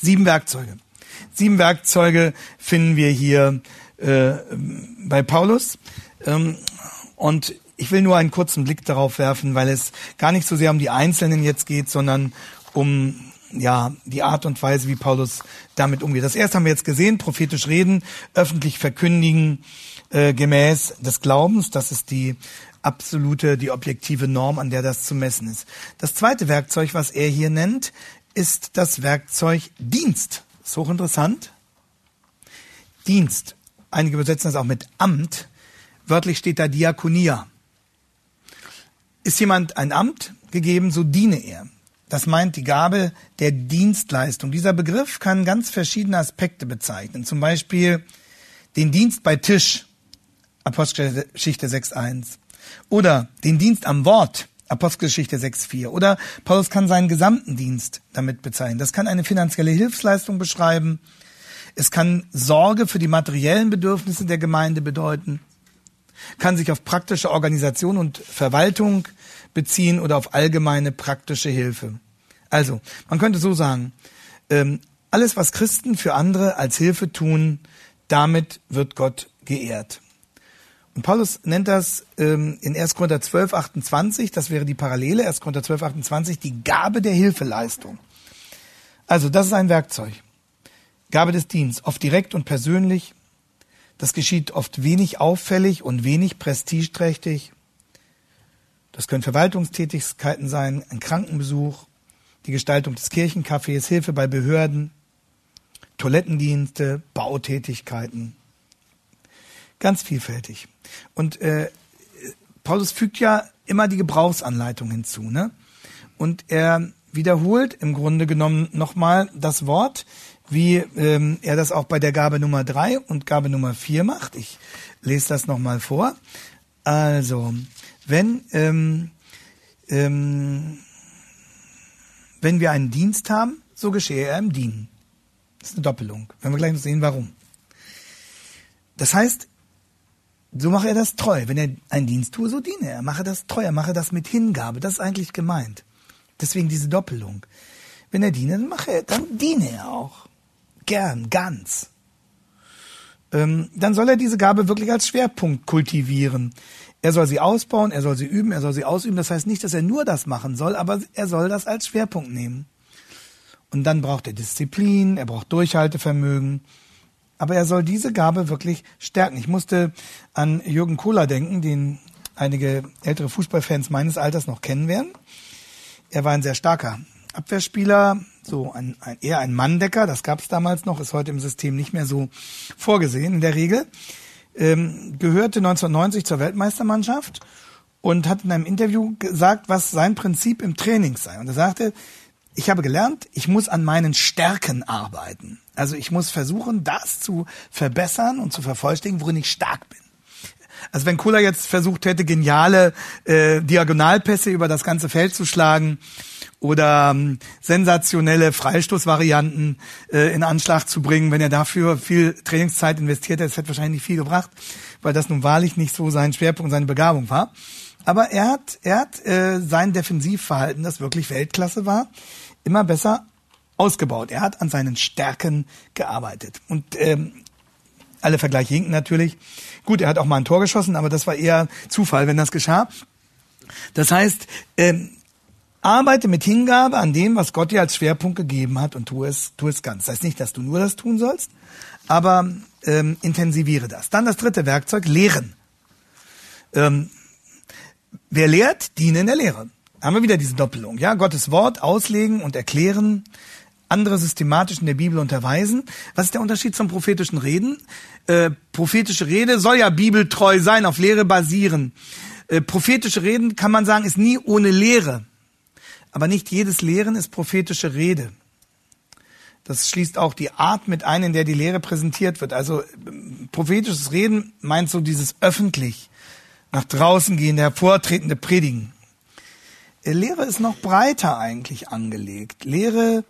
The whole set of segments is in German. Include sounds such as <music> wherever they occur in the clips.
Sieben Werkzeuge. Sieben Werkzeuge finden wir hier äh, bei Paulus. Ähm, und ich will nur einen kurzen Blick darauf werfen, weil es gar nicht so sehr um die Einzelnen jetzt geht, sondern um ja, die Art und Weise, wie Paulus damit umgeht. Das erste haben wir jetzt gesehen, prophetisch reden, öffentlich verkündigen, äh, gemäß des Glaubens. Das ist die absolute, die objektive Norm, an der das zu messen ist. Das zweite Werkzeug, was er hier nennt, ist das Werkzeug Dienst. Ist hochinteressant. Dienst. Einige übersetzen das auch mit Amt. Wörtlich steht da Diakonia. Ist jemand ein Amt gegeben, so diene er. Das meint die Gabe der Dienstleistung. Dieser Begriff kann ganz verschiedene Aspekte bezeichnen. Zum Beispiel den Dienst bei Tisch, Apostelgeschichte 6.1. Oder den Dienst am Wort, Apostelgeschichte 6.4. Oder Paulus kann seinen gesamten Dienst damit bezeichnen. Das kann eine finanzielle Hilfsleistung beschreiben. Es kann Sorge für die materiellen Bedürfnisse der Gemeinde bedeuten. Kann sich auf praktische Organisation und Verwaltung beziehen oder auf allgemeine praktische Hilfe. Also, man könnte so sagen, ähm, alles, was Christen für andere als Hilfe tun, damit wird Gott geehrt. Und Paulus nennt das ähm, in 1. Korinther 12, 28, das wäre die Parallele, 1. Korinther 12, 28, die Gabe der Hilfeleistung. Also, das ist ein Werkzeug. Gabe des Dienstes, oft direkt und persönlich. Das geschieht oft wenig auffällig und wenig prestigeträchtig. Das können Verwaltungstätigkeiten sein, ein Krankenbesuch, die Gestaltung des Kirchencafés, Hilfe bei Behörden, Toilettendienste, Bautätigkeiten. Ganz vielfältig. Und äh, Paulus fügt ja immer die Gebrauchsanleitung hinzu. Ne? Und er wiederholt im Grunde genommen nochmal das Wort, wie ähm, er das auch bei der Gabe Nummer drei und Gabe Nummer vier macht. Ich lese das nochmal vor. Also, wenn, ähm, ähm, wenn wir einen Dienst haben, so geschehe er im Dienen. Das ist eine Doppelung. Wenn wir gleich noch sehen, warum. Das heißt, so mache er das treu. Wenn er einen Dienst tue, so diene er. Mache das treu, er mache das mit Hingabe. Das ist eigentlich gemeint. Deswegen diese Doppelung. Wenn er diene, dann mache er, dann diene er auch. Gern, ganz. Ähm, dann soll er diese Gabe wirklich als Schwerpunkt kultivieren. Er soll sie ausbauen, er soll sie üben, er soll sie ausüben. Das heißt nicht, dass er nur das machen soll, aber er soll das als Schwerpunkt nehmen. Und dann braucht er Disziplin, er braucht Durchhaltevermögen. Aber er soll diese Gabe wirklich stärken. Ich musste an Jürgen Kohler denken, den einige ältere Fußballfans meines Alters noch kennen werden. Er war ein sehr starker Abwehrspieler, so ein, ein eher ein Manndecker, das gab es damals noch, ist heute im System nicht mehr so vorgesehen in der Regel ähm, gehörte 1990 zur Weltmeistermannschaft und hat in einem Interview gesagt, was sein Prinzip im Training sei. Und er sagte, ich habe gelernt, ich muss an meinen Stärken arbeiten. Also ich muss versuchen, das zu verbessern und zu vervollständigen, worin ich stark bin. Also wenn Kohler jetzt versucht hätte, geniale äh, Diagonalpässe über das ganze Feld zu schlagen oder ähm, sensationelle Freistoßvarianten äh, in Anschlag zu bringen, wenn er dafür viel Trainingszeit investiert hätte, das hätte wahrscheinlich nicht viel gebracht, weil das nun wahrlich nicht so sein Schwerpunkt, seine Begabung war. Aber er hat, er hat äh, sein Defensivverhalten, das wirklich Weltklasse war, immer besser ausgebaut. Er hat an seinen Stärken gearbeitet. Und ähm, alle Vergleiche hinken natürlich. Gut, er hat auch mal ein Tor geschossen, aber das war eher Zufall, wenn das geschah. Das heißt, ähm, arbeite mit Hingabe an dem, was Gott dir als Schwerpunkt gegeben hat und tu es, tu es ganz. Das heißt nicht, dass du nur das tun sollst, aber ähm, intensiviere das. Dann das dritte Werkzeug, Lehren. Ähm, wer lehrt, diene in der Lehre. Haben wir wieder diese Doppelung. Ja, Gottes Wort auslegen und erklären, andere systematisch in der Bibel unterweisen. Was ist der Unterschied zum prophetischen Reden? Äh, prophetische Rede soll ja bibeltreu sein, auf Lehre basieren. Äh, prophetische Reden kann man sagen, ist nie ohne Lehre. Aber nicht jedes Lehren ist prophetische Rede. Das schließt auch die Art mit ein, in der die Lehre präsentiert wird. Also prophetisches Reden meint so dieses öffentlich, nach draußen gehende, hervortretende Predigen. Äh, Lehre ist noch breiter eigentlich angelegt. Lehre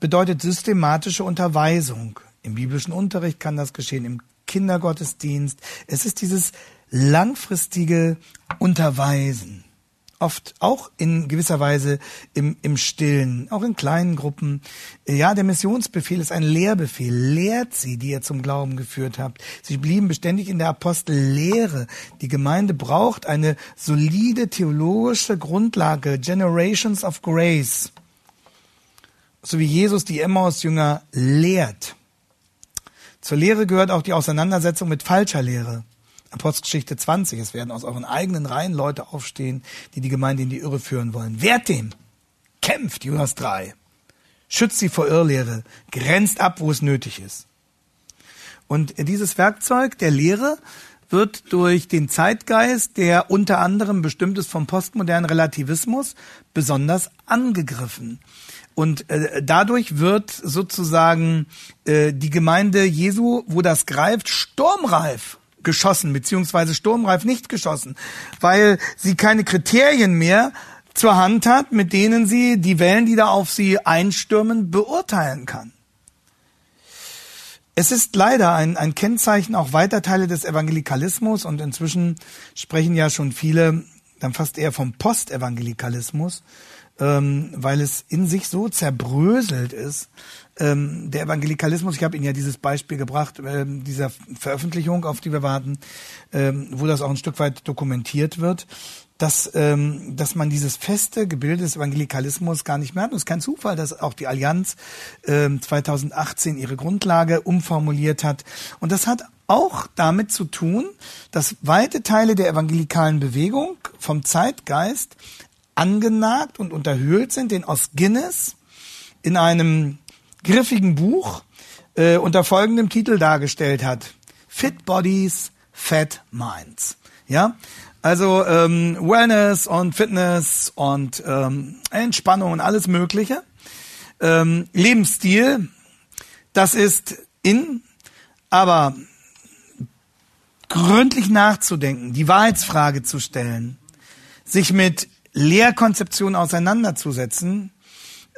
bedeutet systematische Unterweisung. Im biblischen Unterricht kann das geschehen, im Kindergottesdienst. Es ist dieses langfristige Unterweisen oft auch in gewisser Weise im, im Stillen, auch in kleinen Gruppen. Ja, der Missionsbefehl ist ein Lehrbefehl. Lehrt sie, die ihr zum Glauben geführt habt. Sie blieben beständig in der Apostellehre. Die Gemeinde braucht eine solide theologische Grundlage, Generations of Grace. So wie Jesus die Emmaus-Jünger lehrt. Zur Lehre gehört auch die Auseinandersetzung mit falscher Lehre. Apostelgeschichte 20. Es werden aus euren eigenen Reihen Leute aufstehen, die die Gemeinde in die Irre führen wollen. Wehrt dem! Kämpft, Jonas 3. Schützt sie vor Irrlehre. Grenzt ab, wo es nötig ist. Und dieses Werkzeug der Lehre wird durch den Zeitgeist, der unter anderem bestimmt ist vom postmodernen Relativismus, besonders angegriffen. Und äh, dadurch wird sozusagen äh, die Gemeinde Jesu, wo das greift, sturmreif geschossen, beziehungsweise sturmreif nicht geschossen, weil sie keine Kriterien mehr zur Hand hat, mit denen sie die Wellen, die da auf sie einstürmen, beurteilen kann. Es ist leider ein, ein Kennzeichen auch weiter Teile des Evangelikalismus und inzwischen sprechen ja schon viele dann fast eher vom Postevangelikalismus, ähm, weil es in sich so zerbröselt ist. Ähm, der Evangelikalismus, ich habe Ihnen ja dieses Beispiel gebracht, ähm, dieser Veröffentlichung, auf die wir warten, ähm, wo das auch ein Stück weit dokumentiert wird, dass, ähm, dass man dieses feste Gebilde des Evangelikalismus gar nicht mehr hat. Und es ist kein Zufall, dass auch die Allianz ähm, 2018 ihre Grundlage umformuliert hat. Und das hat auch damit zu tun, dass weite Teile der evangelikalen Bewegung vom Zeitgeist angenagt und unterhöhlt sind, den aus Guinness in einem griffigen Buch äh, unter folgendem Titel dargestellt hat. Fit Bodies, Fat Minds. Ja, also ähm, Wellness und Fitness und ähm, Entspannung und alles Mögliche. Ähm, Lebensstil, das ist in, aber gründlich nachzudenken, die Wahrheitsfrage zu stellen, sich mit Lehrkonzeption auseinanderzusetzen,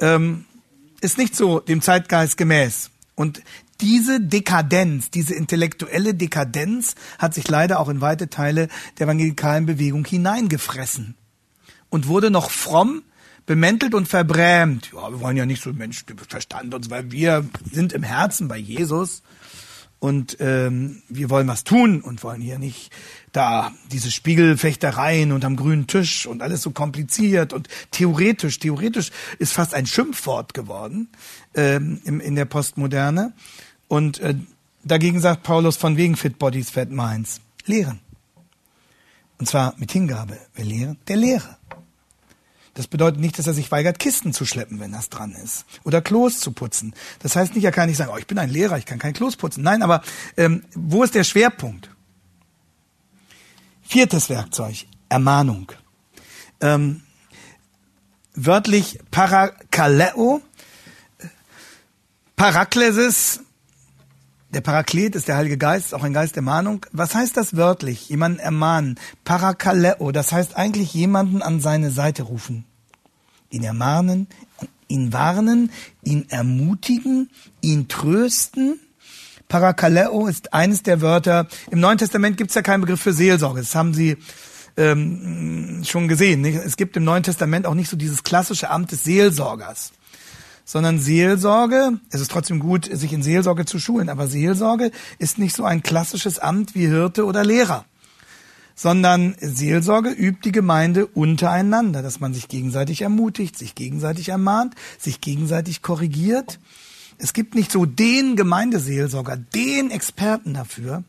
ähm, ist nicht so dem Zeitgeist gemäß. Und diese Dekadenz, diese intellektuelle Dekadenz hat sich leider auch in weite Teile der evangelikalen Bewegung hineingefressen und wurde noch fromm bemäntelt und verbrämt. Ja, wir wollen ja nicht so Mensch, Verstand uns, weil wir sind im Herzen bei Jesus und ähm, wir wollen was tun und wollen hier nicht da diese Spiegelfechtereien unterm grünen Tisch und alles so kompliziert und theoretisch. Theoretisch ist fast ein Schimpfwort geworden ähm, im, in der Postmoderne. Und äh, dagegen sagt Paulus von wegen Fit Bodies, Fat Minds. Lehren. Und zwar mit Hingabe. Wer lehren? Der Lehre. Das bedeutet nicht, dass er sich weigert, Kisten zu schleppen, wenn das dran ist. Oder Klos zu putzen. Das heißt nicht, er kann nicht sagen, oh, ich bin ein Lehrer, ich kann kein Klos putzen. Nein, aber ähm, wo ist der Schwerpunkt? Viertes Werkzeug, Ermahnung. Ähm, wörtlich Parakaleo. Paraklesis der Paraklet ist der Heilige Geist, auch ein Geist der Mahnung. Was heißt das wörtlich? Jemanden ermahnen. Parakaleo, das heißt eigentlich jemanden an seine Seite rufen. Ihn ermahnen, ihn warnen, ihn ermutigen, ihn trösten. Parakaleo ist eines der Wörter. Im Neuen Testament gibt es ja keinen Begriff für Seelsorge. Das haben Sie ähm, schon gesehen. Nicht? Es gibt im Neuen Testament auch nicht so dieses klassische Amt des Seelsorgers sondern Seelsorge, es ist trotzdem gut, sich in Seelsorge zu schulen, aber Seelsorge ist nicht so ein klassisches Amt wie Hirte oder Lehrer, sondern Seelsorge übt die Gemeinde untereinander, dass man sich gegenseitig ermutigt, sich gegenseitig ermahnt, sich gegenseitig korrigiert. Es gibt nicht so den Gemeindeseelsorger, den Experten dafür,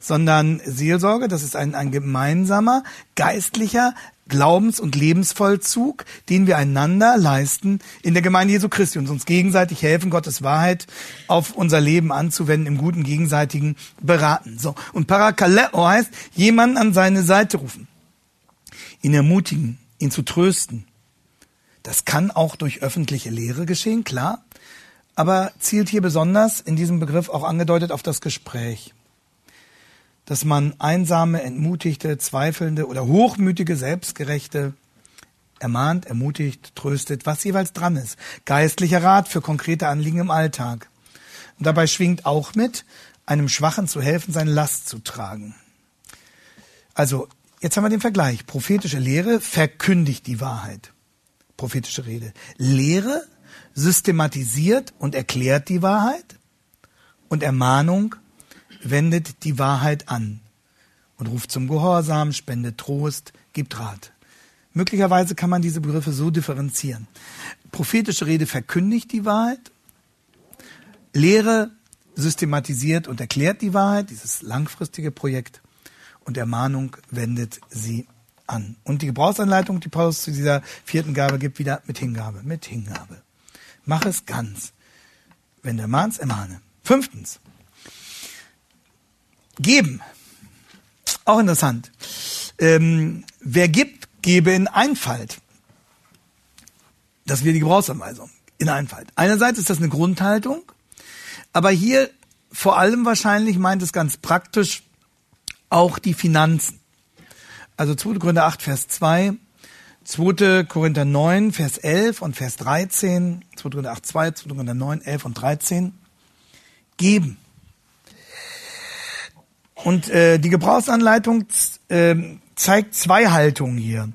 sondern Seelsorge, das ist ein, ein gemeinsamer geistlicher Glaubens- und Lebensvollzug, den wir einander leisten in der Gemeinde Jesu Christi und uns gegenseitig helfen, Gottes Wahrheit auf unser Leben anzuwenden, im guten gegenseitigen Beraten. So. Und Parakaleo heißt, jemanden an seine Seite rufen, ihn ermutigen, ihn zu trösten. Das kann auch durch öffentliche Lehre geschehen, klar, aber zielt hier besonders in diesem Begriff auch angedeutet auf das Gespräch dass man einsame, entmutigte, zweifelnde oder hochmütige, selbstgerechte ermahnt, ermutigt, tröstet, was jeweils dran ist. Geistlicher Rat für konkrete Anliegen im Alltag. Und dabei schwingt auch mit, einem Schwachen zu helfen, seine Last zu tragen. Also jetzt haben wir den Vergleich. Prophetische Lehre verkündigt die Wahrheit. Prophetische Rede. Lehre systematisiert und erklärt die Wahrheit und Ermahnung wendet die Wahrheit an und ruft zum Gehorsam, spendet Trost, gibt Rat. Möglicherweise kann man diese Begriffe so differenzieren. Prophetische Rede verkündigt die Wahrheit, Lehre systematisiert und erklärt die Wahrheit, dieses langfristige Projekt, und Ermahnung wendet sie an. Und die Gebrauchsanleitung, die Paulus zu dieser vierten Gabe gibt, wieder mit Hingabe, mit Hingabe. Mach es ganz. Wenn du ermahnst, ermahne. Fünftens. Geben. Auch interessant. Ähm, wer gibt, gebe in Einfalt. Das wäre die Gebrauchsanweisung. In Einfalt. Einerseits ist das eine Grundhaltung, aber hier vor allem wahrscheinlich meint es ganz praktisch auch die Finanzen. Also 2. Korinther 8, Vers 2, 2. Korinther 9, Vers 11 und Vers 13, 2. Korinther 8, 2, 2. Korinther 9, 11 und 13. Geben. Und äh, die Gebrauchsanleitung äh, zeigt zwei Haltungen hier.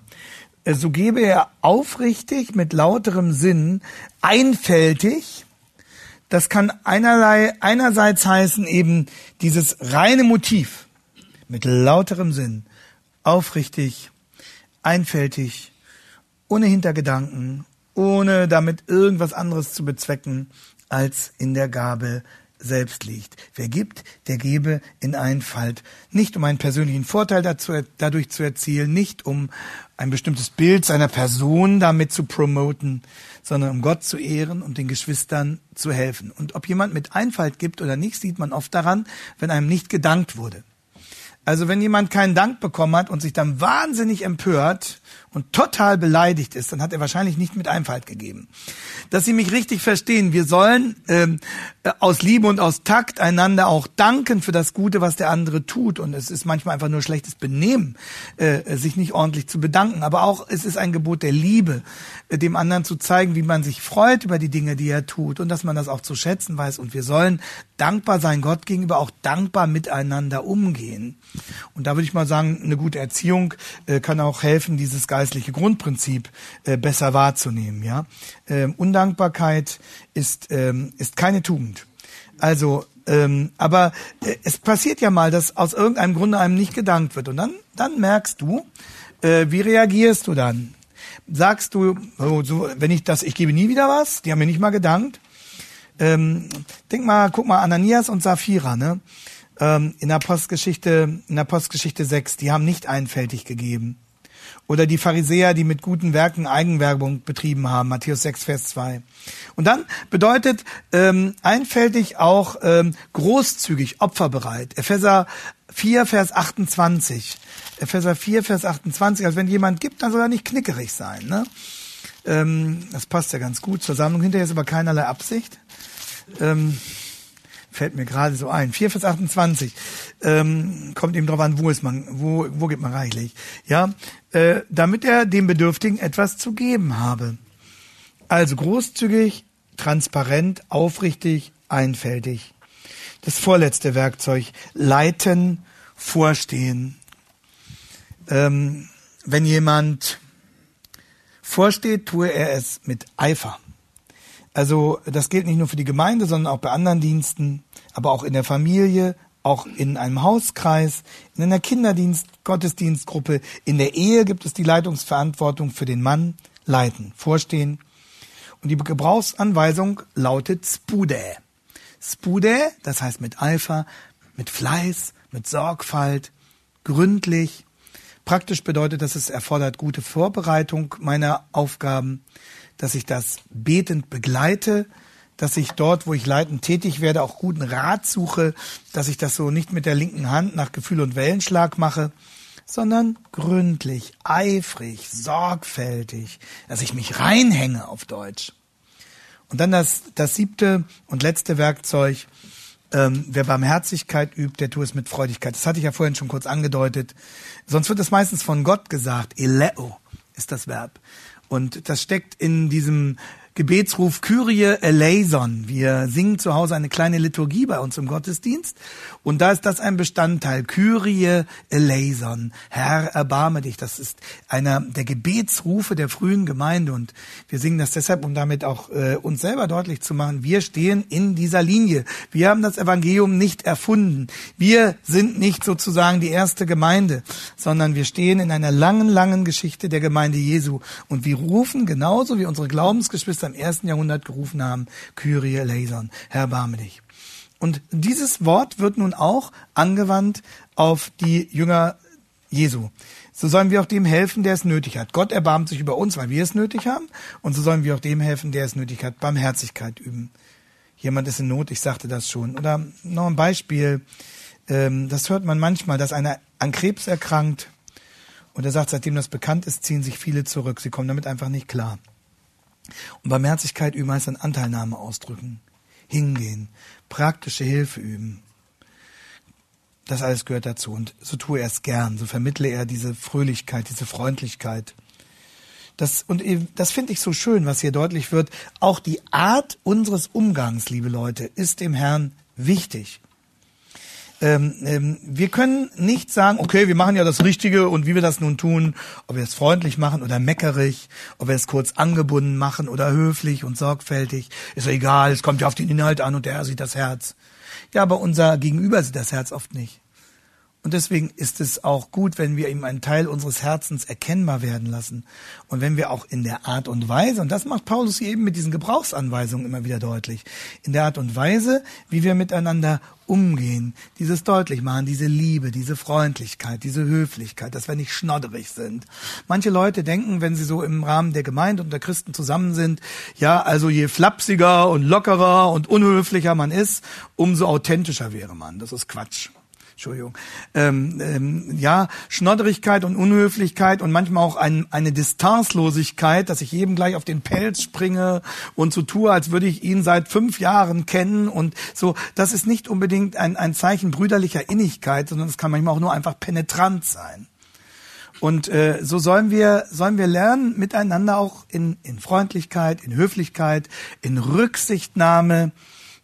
Äh, so gebe er aufrichtig, mit lauterem Sinn, einfältig. Das kann einerlei, einerseits heißen eben dieses reine Motiv mit lauterem Sinn, aufrichtig, einfältig, ohne Hintergedanken, ohne damit irgendwas anderes zu bezwecken, als in der Gabe selbst liegt. Wer gibt, der gebe in Einfalt. Nicht um einen persönlichen Vorteil dazu, dadurch zu erzielen, nicht um ein bestimmtes Bild seiner Person damit zu promoten, sondern um Gott zu ehren und den Geschwistern zu helfen. Und ob jemand mit Einfalt gibt oder nicht, sieht man oft daran, wenn einem nicht gedankt wurde. Also wenn jemand keinen Dank bekommen hat und sich dann wahnsinnig empört und total beleidigt ist, dann hat er wahrscheinlich nicht mit Einfalt gegeben. Dass Sie mich richtig verstehen, wir sollen ähm, äh, aus Liebe und aus Takt einander auch danken für das Gute, was der andere tut. Und es ist manchmal einfach nur schlechtes Benehmen, äh, sich nicht ordentlich zu bedanken. Aber auch es ist ein Gebot der Liebe, äh, dem anderen zu zeigen, wie man sich freut über die Dinge, die er tut und dass man das auch zu schätzen weiß. Und wir sollen dankbar sein Gott gegenüber, auch dankbar miteinander umgehen. Und da würde ich mal sagen, eine gute Erziehung äh, kann auch helfen, dieses geistliche Grundprinzip äh, besser wahrzunehmen. Ja, ähm, Undankbarkeit ist ähm, ist keine Tugend. Also, ähm, aber äh, es passiert ja mal, dass aus irgendeinem Grunde einem nicht gedankt wird und dann dann merkst du, äh, wie reagierst du dann? Sagst du, oh, so, wenn ich das, ich gebe nie wieder was, die haben mir nicht mal gedankt. Ähm, denk mal, guck mal, Ananias und Sapphira, ne? Ähm, in der Postgeschichte, in der Postgeschichte 6, die haben nicht einfältig gegeben. Oder die Pharisäer, die mit guten Werken Eigenwerbung betrieben haben, Matthäus 6, Vers 2. Und dann bedeutet ähm, einfältig auch ähm, großzügig, opferbereit. Epheser 4, Vers 28. Epheser 4, Vers 28. Also wenn jemand gibt, dann soll er nicht knickerig sein. Ne? Ähm, das passt ja ganz gut zur Sammlung. Hinterher ist aber keinerlei Absicht. Ähm, fällt mir gerade so ein. 4 Vers 28. Ähm, kommt eben drauf an, wo ist man, wo, wo gibt man reichlich. Ja, äh, damit er dem Bedürftigen etwas zu geben habe. Also großzügig, transparent, aufrichtig, einfältig. Das vorletzte Werkzeug, leiten, vorstehen. Ähm, wenn jemand vorsteht, tue er es mit Eifer. Also das gilt nicht nur für die Gemeinde, sondern auch bei anderen Diensten, aber auch in der Familie, auch in einem Hauskreis, in einer Kinderdienst, Gottesdienstgruppe, in der Ehe gibt es die Leitungsverantwortung für den Mann, leiten, vorstehen. Und die Gebrauchsanweisung lautet Spude. Spude, das heißt mit Eifer, mit Fleiß, mit Sorgfalt, gründlich. Praktisch bedeutet das, es erfordert gute Vorbereitung meiner Aufgaben, dass ich das betend begleite, dass ich dort, wo ich leitend tätig werde, auch guten Rat suche, dass ich das so nicht mit der linken Hand nach Gefühl und Wellenschlag mache, sondern gründlich, eifrig, sorgfältig, dass ich mich reinhänge auf Deutsch. Und dann das, das siebte und letzte Werkzeug, ähm, wer Barmherzigkeit übt, der tut es mit Freudigkeit. Das hatte ich ja vorhin schon kurz angedeutet. Sonst wird es meistens von Gott gesagt. Eleo ist das Verb. Und das steckt in diesem Gebetsruf Kyrie eleison. Wir singen zu Hause eine kleine Liturgie bei uns im Gottesdienst und da ist das ein Bestandteil. Kyrie eleison. Herr, erbarme dich. Das ist einer der Gebetsrufe der frühen Gemeinde und wir singen das deshalb, um damit auch äh, uns selber deutlich zu machen. Wir stehen in dieser Linie. Wir haben das Evangelium nicht erfunden. Wir sind nicht sozusagen die erste Gemeinde, sondern wir stehen in einer langen, langen Geschichte der Gemeinde Jesu und wir rufen genauso wie unsere Glaubensgeschwister im ersten Jahrhundert gerufen haben, Kyrie eleison, Herr, barme dich. Und dieses Wort wird nun auch angewandt auf die Jünger Jesu. So sollen wir auch dem helfen, der es nötig hat. Gott erbarmt sich über uns, weil wir es nötig haben. Und so sollen wir auch dem helfen, der es nötig hat. Barmherzigkeit üben. Jemand ist in Not, ich sagte das schon. Oder noch ein Beispiel. Ähm, das hört man manchmal, dass einer an Krebs erkrankt. Und er sagt, seitdem das bekannt ist, ziehen sich viele zurück. Sie kommen damit einfach nicht klar. Und Barmherzigkeit üben heißt dann Anteilnahme ausdrücken, hingehen, praktische Hilfe üben. Das alles gehört dazu. Und so tue er es gern. So vermittle er diese Fröhlichkeit, diese Freundlichkeit. Das, und das finde ich so schön, was hier deutlich wird. Auch die Art unseres Umgangs, liebe Leute, ist dem Herrn wichtig ähm, ähm, wir können nicht sagen, okay, wir machen ja das Richtige und wie wir das nun tun, ob wir es freundlich machen oder meckerig, ob wir es kurz angebunden machen oder höflich und sorgfältig, ist ja egal, es kommt ja auf den Inhalt an und der sieht das Herz. Ja, aber unser Gegenüber sieht das Herz oft nicht. Und deswegen ist es auch gut, wenn wir ihm einen Teil unseres Herzens erkennbar werden lassen. Und wenn wir auch in der Art und Weise, und das macht Paulus eben mit diesen Gebrauchsanweisungen immer wieder deutlich, in der Art und Weise, wie wir miteinander umgehen, dieses deutlich machen, diese Liebe, diese Freundlichkeit, diese Höflichkeit, dass wir nicht schnodderig sind. Manche Leute denken, wenn sie so im Rahmen der Gemeinde und der Christen zusammen sind, ja, also je flapsiger und lockerer und unhöflicher man ist, umso authentischer wäre man. Das ist Quatsch. Entschuldigung, ähm, ähm, ja, Schnodderigkeit und Unhöflichkeit und manchmal auch ein, eine Distanzlosigkeit, dass ich jedem gleich auf den Pelz springe und so tue, als würde ich ihn seit fünf Jahren kennen und so, das ist nicht unbedingt ein, ein Zeichen brüderlicher Innigkeit, sondern es kann manchmal auch nur einfach penetrant sein. Und äh, so sollen wir, sollen wir lernen, miteinander auch in, in Freundlichkeit, in Höflichkeit, in Rücksichtnahme,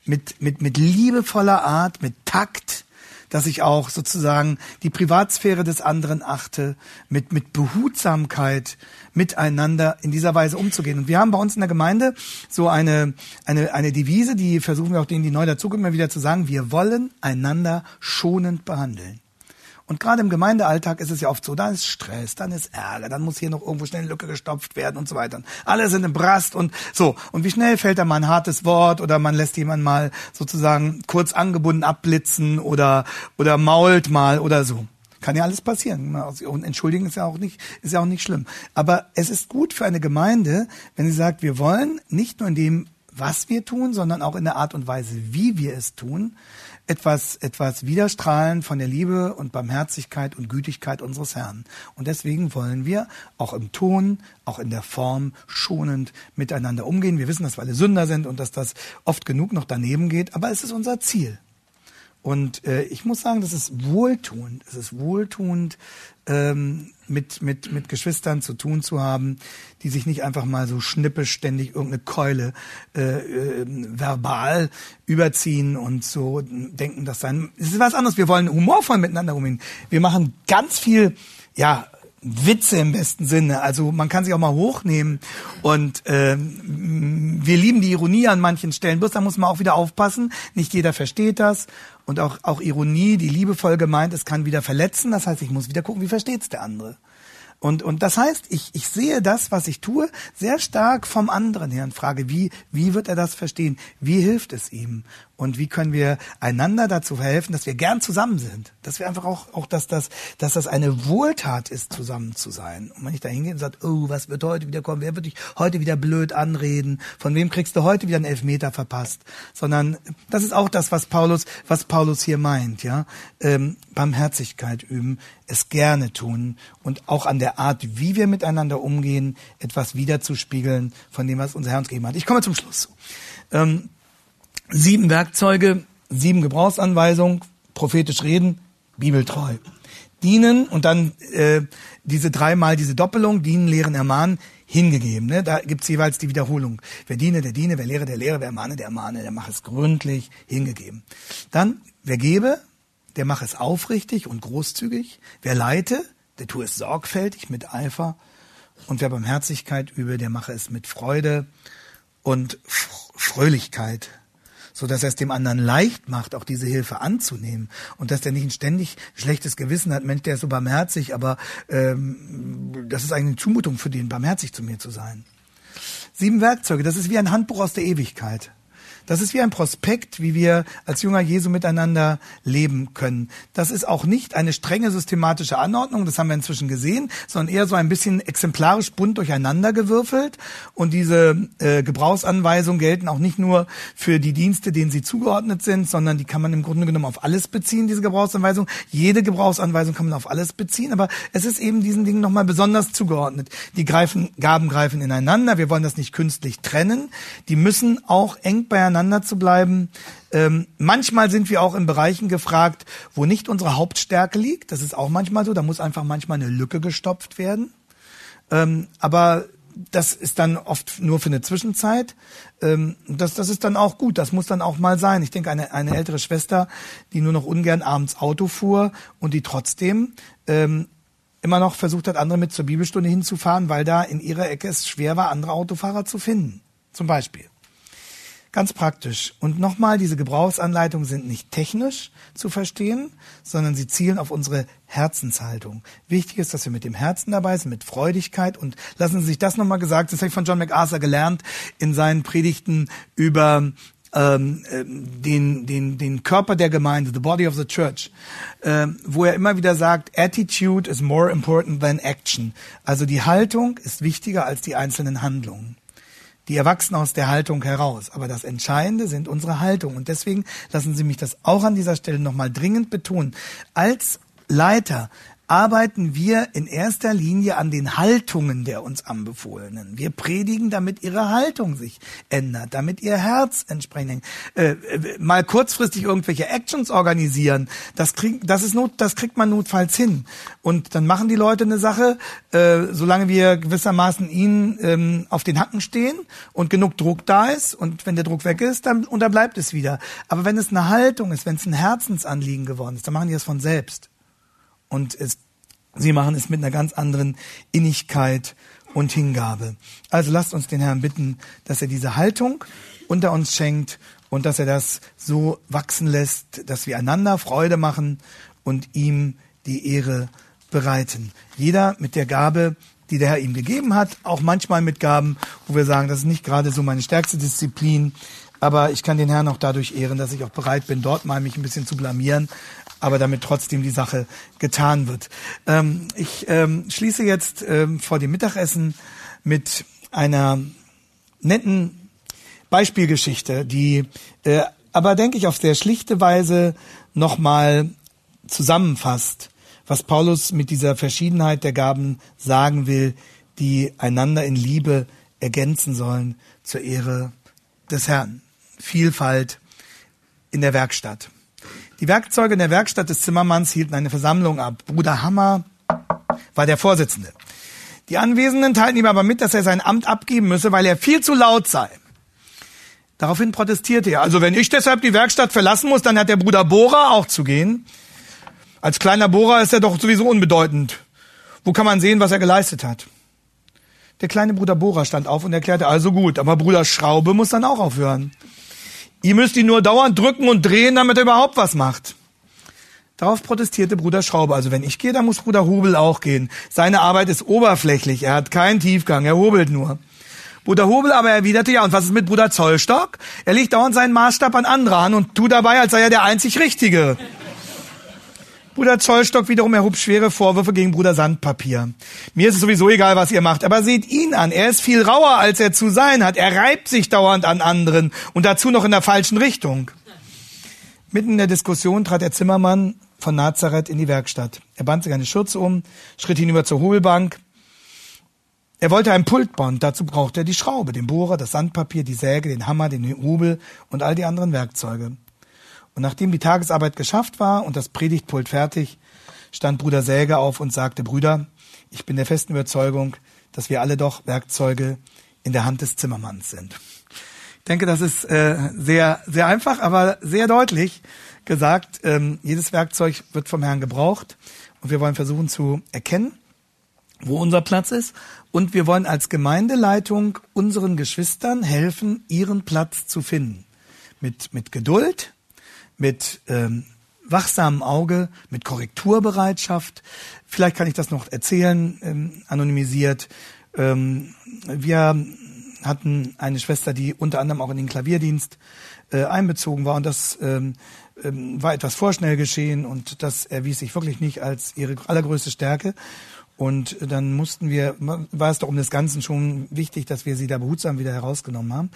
mit, mit, mit liebevoller Art, mit Takt, dass ich auch sozusagen die Privatsphäre des anderen achte, mit, mit Behutsamkeit miteinander in dieser Weise umzugehen. Und wir haben bei uns in der Gemeinde so eine, eine, eine Devise, die versuchen wir auch denen, die neu dazukommen, immer wieder zu sagen, wir wollen einander schonend behandeln. Und gerade im Gemeindealltag ist es ja oft so, da ist Stress, dann ist Ärger, dann muss hier noch irgendwo schnell eine Lücke gestopft werden und so weiter. Alle sind im Brast und so. Und wie schnell fällt da mal ein hartes Wort oder man lässt jemanden mal sozusagen kurz angebunden abblitzen oder, oder mault mal oder so. Kann ja alles passieren. Und entschuldigen ist ja auch nicht, ist ja auch nicht schlimm. Aber es ist gut für eine Gemeinde, wenn sie sagt, wir wollen nicht nur in dem, was wir tun, sondern auch in der Art und Weise, wie wir es tun, etwas, etwas widerstrahlen von der Liebe und Barmherzigkeit und Gütigkeit unseres Herrn. Und deswegen wollen wir auch im Ton, auch in der Form schonend miteinander umgehen. Wir wissen, dass wir alle Sünder sind und dass das oft genug noch daneben geht, aber es ist unser Ziel. Und äh, ich muss sagen, das ist wohltuend. Es ist wohltuend, ähm, mit, mit, mit Geschwistern zu tun zu haben, die sich nicht einfach mal so schnippisch ständig irgendeine Keule äh, äh, verbal überziehen und so denken, dass sein. Es ist was anderes. Wir wollen humorvoll miteinander umgehen. Wir machen ganz viel, ja, Witze im besten Sinne. Also man kann sich auch mal hochnehmen und ähm, wir lieben die Ironie an manchen Stellen. Bloß da muss man auch wieder aufpassen. Nicht jeder versteht das und auch auch Ironie, die liebevoll gemeint ist, kann wieder verletzen. Das heißt, ich muss wieder gucken, wie versteht's der andere. Und, und das heißt, ich, ich sehe das, was ich tue, sehr stark vom anderen her und frage, wie, wie wird er das verstehen? Wie hilft es ihm? Und wie können wir einander dazu helfen, dass wir gern zusammen sind, dass wir einfach auch auch dass das dass das eine Wohltat ist, zusammen zu sein. Und man nicht da hingeht und sagt, oh, was wird heute wieder kommen, wer wird dich heute wieder blöd anreden, von wem kriegst du heute wieder einen Elfmeter verpasst, sondern das ist auch das, was Paulus was Paulus hier meint, ja, ähm, Barmherzigkeit üben, es gerne tun und auch an der Art, wie wir miteinander umgehen, etwas wiederzuspiegeln von dem, was unser Herr uns gegeben hat. Ich komme zum Schluss. Ähm, Sieben Werkzeuge, sieben Gebrauchsanweisungen, prophetisch reden, bibeltreu. Dienen und dann äh, diese dreimal diese Doppelung, dienen, lehren, ermahnen, hingegeben. Ne? Da gibt's jeweils die Wiederholung. Wer diene, der diene, wer lehre, der lehre, wer mahne, der mahne, der mache es gründlich, hingegeben. Dann, wer gebe, der mache es aufrichtig und großzügig. Wer leite, der tue es sorgfältig mit Eifer. Und wer Barmherzigkeit übe, der mache es mit Freude und Fröhlichkeit so dass er es dem anderen leicht macht, auch diese Hilfe anzunehmen und dass der nicht ein ständig schlechtes Gewissen hat, Mensch, der ist so barmherzig, aber ähm, das ist eigentlich eine Zumutung für den, barmherzig zu mir zu sein. Sieben Werkzeuge, das ist wie ein Handbuch aus der Ewigkeit. Das ist wie ein Prospekt, wie wir als Jünger Jesu miteinander leben können. Das ist auch nicht eine strenge systematische Anordnung, das haben wir inzwischen gesehen, sondern eher so ein bisschen exemplarisch bunt durcheinander gewürfelt. Und diese äh, Gebrauchsanweisungen gelten auch nicht nur für die Dienste, denen sie zugeordnet sind, sondern die kann man im Grunde genommen auf alles beziehen, diese Gebrauchsanweisung. Jede Gebrauchsanweisung kann man auf alles beziehen, aber es ist eben diesen Dingen nochmal besonders zugeordnet. Die greifen, Gaben greifen ineinander, wir wollen das nicht künstlich trennen. Die müssen auch eng beieinander beieinander zu bleiben. Ähm, manchmal sind wir auch in Bereichen gefragt, wo nicht unsere Hauptstärke liegt. Das ist auch manchmal so. Da muss einfach manchmal eine Lücke gestopft werden. Ähm, aber das ist dann oft nur für eine Zwischenzeit. Ähm, das, das ist dann auch gut. Das muss dann auch mal sein. Ich denke, eine, eine ältere Schwester, die nur noch ungern abends Auto fuhr und die trotzdem ähm, immer noch versucht hat, andere mit zur Bibelstunde hinzufahren, weil da in ihrer Ecke es schwer war, andere Autofahrer zu finden. Zum Beispiel. Ganz praktisch. Und nochmal, diese Gebrauchsanleitungen sind nicht technisch zu verstehen, sondern sie zielen auf unsere Herzenshaltung. Wichtig ist, dass wir mit dem Herzen dabei sind, mit Freudigkeit. Und lassen Sie sich das nochmal gesagt, das habe ich von John MacArthur gelernt in seinen Predigten über ähm, ähm, den, den, den Körper der Gemeinde, the body of the church, ähm, wo er immer wieder sagt, attitude is more important than action. Also die Haltung ist wichtiger als die einzelnen Handlungen die erwachsen aus der Haltung heraus. Aber das Entscheidende sind unsere Haltung. Und deswegen lassen Sie mich das auch an dieser Stelle nochmal dringend betonen. Als Leiter arbeiten wir in erster Linie an den Haltungen der uns Anbefohlenen. Wir predigen, damit ihre Haltung sich ändert, damit ihr Herz entsprechend äh, äh, mal kurzfristig irgendwelche Actions organisieren. Das kriegt, das ist not, das kriegt man notfalls hin. Und dann machen die Leute eine Sache, äh, solange wir gewissermaßen ihnen ähm, auf den Hacken stehen und genug Druck da ist und wenn der Druck weg ist, dann unterbleibt es wieder. Aber wenn es eine Haltung ist, wenn es ein Herzensanliegen geworden ist, dann machen die das von selbst. Und es, sie machen es mit einer ganz anderen Innigkeit und Hingabe. Also lasst uns den Herrn bitten, dass er diese Haltung unter uns schenkt und dass er das so wachsen lässt, dass wir einander Freude machen und ihm die Ehre bereiten. Jeder mit der Gabe, die der Herr ihm gegeben hat, auch manchmal mit Gaben, wo wir sagen, das ist nicht gerade so meine stärkste Disziplin, aber ich kann den Herrn auch dadurch ehren, dass ich auch bereit bin, dort mal mich ein bisschen zu blamieren, aber damit trotzdem die Sache getan wird. Ähm, ich ähm, schließe jetzt ähm, vor dem Mittagessen mit einer netten Beispielgeschichte, die äh, aber, denke ich, auf sehr schlichte Weise nochmal zusammenfasst, was Paulus mit dieser Verschiedenheit der Gaben sagen will, die einander in Liebe ergänzen sollen zur Ehre des Herrn. Vielfalt in der Werkstatt. Die Werkzeuge in der Werkstatt des Zimmermanns hielten eine Versammlung ab. Bruder Hammer war der Vorsitzende. Die Anwesenden teilten ihm aber mit, dass er sein Amt abgeben müsse, weil er viel zu laut sei. Daraufhin protestierte er. Also wenn ich deshalb die Werkstatt verlassen muss, dann hat der Bruder Bohrer auch zu gehen. Als kleiner Bohrer ist er doch sowieso unbedeutend. Wo kann man sehen, was er geleistet hat? Der kleine Bruder Bohrer stand auf und erklärte, also gut, aber Bruder Schraube muss dann auch aufhören. Ihr müsst ihn nur dauernd drücken und drehen, damit er überhaupt was macht. Darauf protestierte Bruder Schraube. Also wenn ich gehe, dann muss Bruder Hubel auch gehen. Seine Arbeit ist oberflächlich. Er hat keinen Tiefgang. Er hobelt nur. Bruder Hubel aber erwiderte, ja, und was ist mit Bruder Zollstock? Er legt dauernd seinen Maßstab an andere an und tut dabei, als sei er der einzig Richtige. Bruder Zollstock wiederum erhob schwere Vorwürfe gegen Bruder Sandpapier. Mir ist es sowieso egal, was ihr macht, aber seht ihn an. Er ist viel rauer, als er zu sein hat. Er reibt sich dauernd an anderen und dazu noch in der falschen Richtung. Mitten in der Diskussion trat der Zimmermann von Nazareth in die Werkstatt. Er band sich eine Schürze um, schritt hinüber zur Hohlbank. Er wollte ein Pult bauen. Dazu brauchte er die Schraube, den Bohrer, das Sandpapier, die Säge, den Hammer, den Hubel und all die anderen Werkzeuge. Und nachdem die Tagesarbeit geschafft war und das Predigtpult fertig, stand Bruder Säge auf und sagte, Brüder, ich bin der festen Überzeugung, dass wir alle doch Werkzeuge in der Hand des Zimmermanns sind. Ich denke, das ist äh, sehr, sehr einfach, aber sehr deutlich gesagt. Ähm, jedes Werkzeug wird vom Herrn gebraucht und wir wollen versuchen zu erkennen, wo unser Platz ist. Und wir wollen als Gemeindeleitung unseren Geschwistern helfen, ihren Platz zu finden. Mit, mit Geduld, mit ähm, wachsamem Auge, mit Korrekturbereitschaft. Vielleicht kann ich das noch erzählen, ähm, anonymisiert. Ähm, wir hatten eine Schwester, die unter anderem auch in den Klavierdienst äh, einbezogen war und das ähm, ähm, war etwas vorschnell geschehen und das erwies sich wirklich nicht als ihre allergrößte Stärke. Und dann mussten wir, war es doch um das Ganze schon wichtig, dass wir sie da behutsam wieder herausgenommen haben.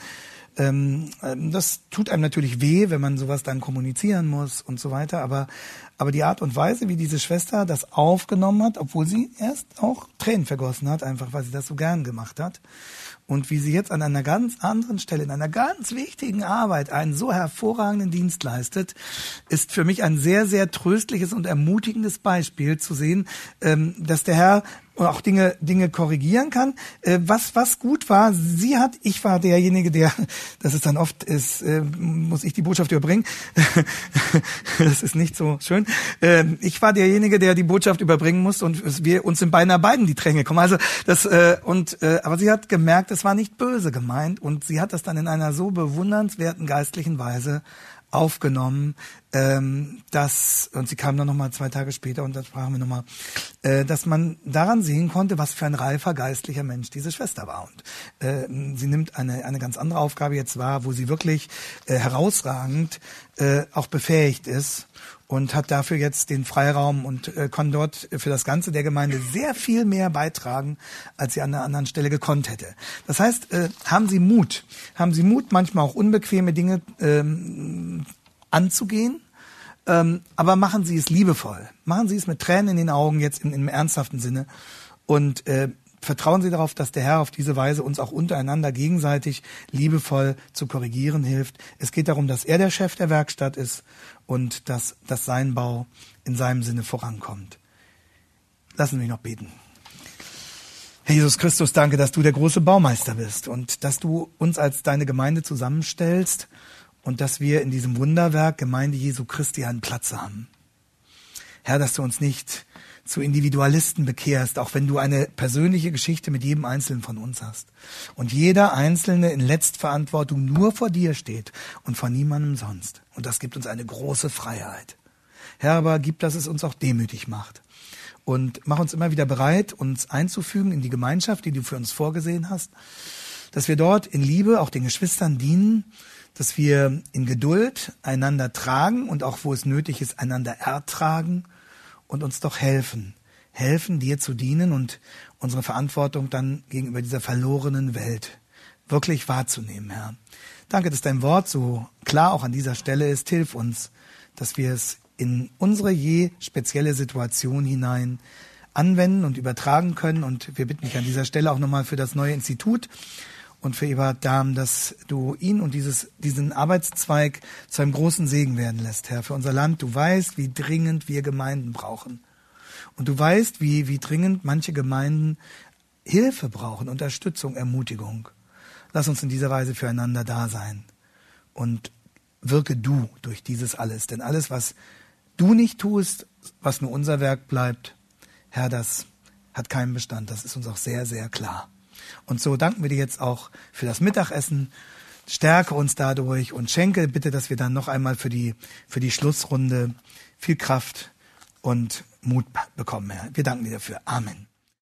Ähm, ähm, das tut einem natürlich weh, wenn man sowas dann kommunizieren muss und so weiter. Aber, aber die Art und Weise, wie diese Schwester das aufgenommen hat, obwohl sie erst auch Tränen vergossen hat, einfach weil sie das so gern gemacht hat, und wie sie jetzt an einer ganz anderen Stelle, in einer ganz wichtigen Arbeit einen so hervorragenden Dienst leistet, ist für mich ein sehr, sehr tröstliches und ermutigendes Beispiel zu sehen, ähm, dass der Herr auch Dinge Dinge korrigieren kann. Äh, was was gut war, sie hat, ich war derjenige, der, <laughs> das ist dann oft ist, äh, muss ich die Botschaft überbringen. <laughs> das ist nicht so schön. Äh, ich war derjenige, der die Botschaft überbringen muss und wir uns in beinahe beiden die Tränge kommen. Also das äh, und äh, aber sie hat gemerkt, es war nicht böse gemeint und sie hat das dann in einer so bewundernswerten geistlichen Weise aufgenommen, ähm, dass, und sie kam dann nochmal zwei Tage später und da sprachen wir nochmal, äh, dass man daran sehen konnte, was für ein reifer geistlicher Mensch diese Schwester war. Und äh, sie nimmt eine, eine ganz andere Aufgabe jetzt wahr, wo sie wirklich äh, herausragend äh, auch befähigt ist und hat dafür jetzt den Freiraum und äh, kann dort für das Ganze der Gemeinde sehr viel mehr beitragen, als sie an einer anderen Stelle gekonnt hätte. Das heißt, äh, haben Sie Mut, haben Sie Mut, manchmal auch unbequeme Dinge ähm, anzugehen, ähm, aber machen Sie es liebevoll, machen Sie es mit Tränen in den Augen jetzt in, im ernsthaften Sinne und äh, vertrauen Sie darauf, dass der Herr auf diese Weise uns auch untereinander gegenseitig liebevoll zu korrigieren hilft. Es geht darum, dass er der Chef der Werkstatt ist und dass, dass sein Bau in seinem Sinne vorankommt. Lassen Sie mich noch beten. Herr Jesus Christus, danke, dass du der große Baumeister bist und dass du uns als deine Gemeinde zusammenstellst und dass wir in diesem Wunderwerk Gemeinde Jesu Christi einen Platz haben. Herr, dass du uns nicht zu Individualisten bekehrst, auch wenn du eine persönliche Geschichte mit jedem Einzelnen von uns hast. Und jeder Einzelne in Letztverantwortung nur vor dir steht und vor niemandem sonst. Und das gibt uns eine große Freiheit. Herr, aber gib, dass es uns auch demütig macht. Und mach uns immer wieder bereit, uns einzufügen in die Gemeinschaft, die du für uns vorgesehen hast. Dass wir dort in Liebe auch den Geschwistern dienen, dass wir in Geduld einander tragen und auch wo es nötig ist, einander ertragen und uns doch helfen. Helfen, dir zu dienen und unsere Verantwortung dann gegenüber dieser verlorenen Welt wirklich wahrzunehmen, Herr. Danke, dass dein Wort so klar auch an dieser Stelle ist. Hilf uns, dass wir es in unsere je spezielle Situation hinein anwenden und übertragen können. Und wir bitten dich an dieser Stelle auch nochmal für das neue Institut und für Eberhard Dahm, dass du ihn und dieses, diesen Arbeitszweig zu einem großen Segen werden lässt, Herr, für unser Land. Du weißt, wie dringend wir Gemeinden brauchen. Und du weißt, wie, wie dringend manche Gemeinden Hilfe brauchen, Unterstützung, Ermutigung. Lass uns in dieser Weise füreinander da sein. Und wirke du durch dieses alles. Denn alles, was du nicht tust, was nur unser Werk bleibt, Herr, das hat keinen Bestand. Das ist uns auch sehr, sehr klar. Und so danken wir dir jetzt auch für das Mittagessen. Stärke uns dadurch und schenke bitte, dass wir dann noch einmal für die, für die Schlussrunde viel Kraft und Mut bekommen, Herr. Wir danken dir dafür. Amen.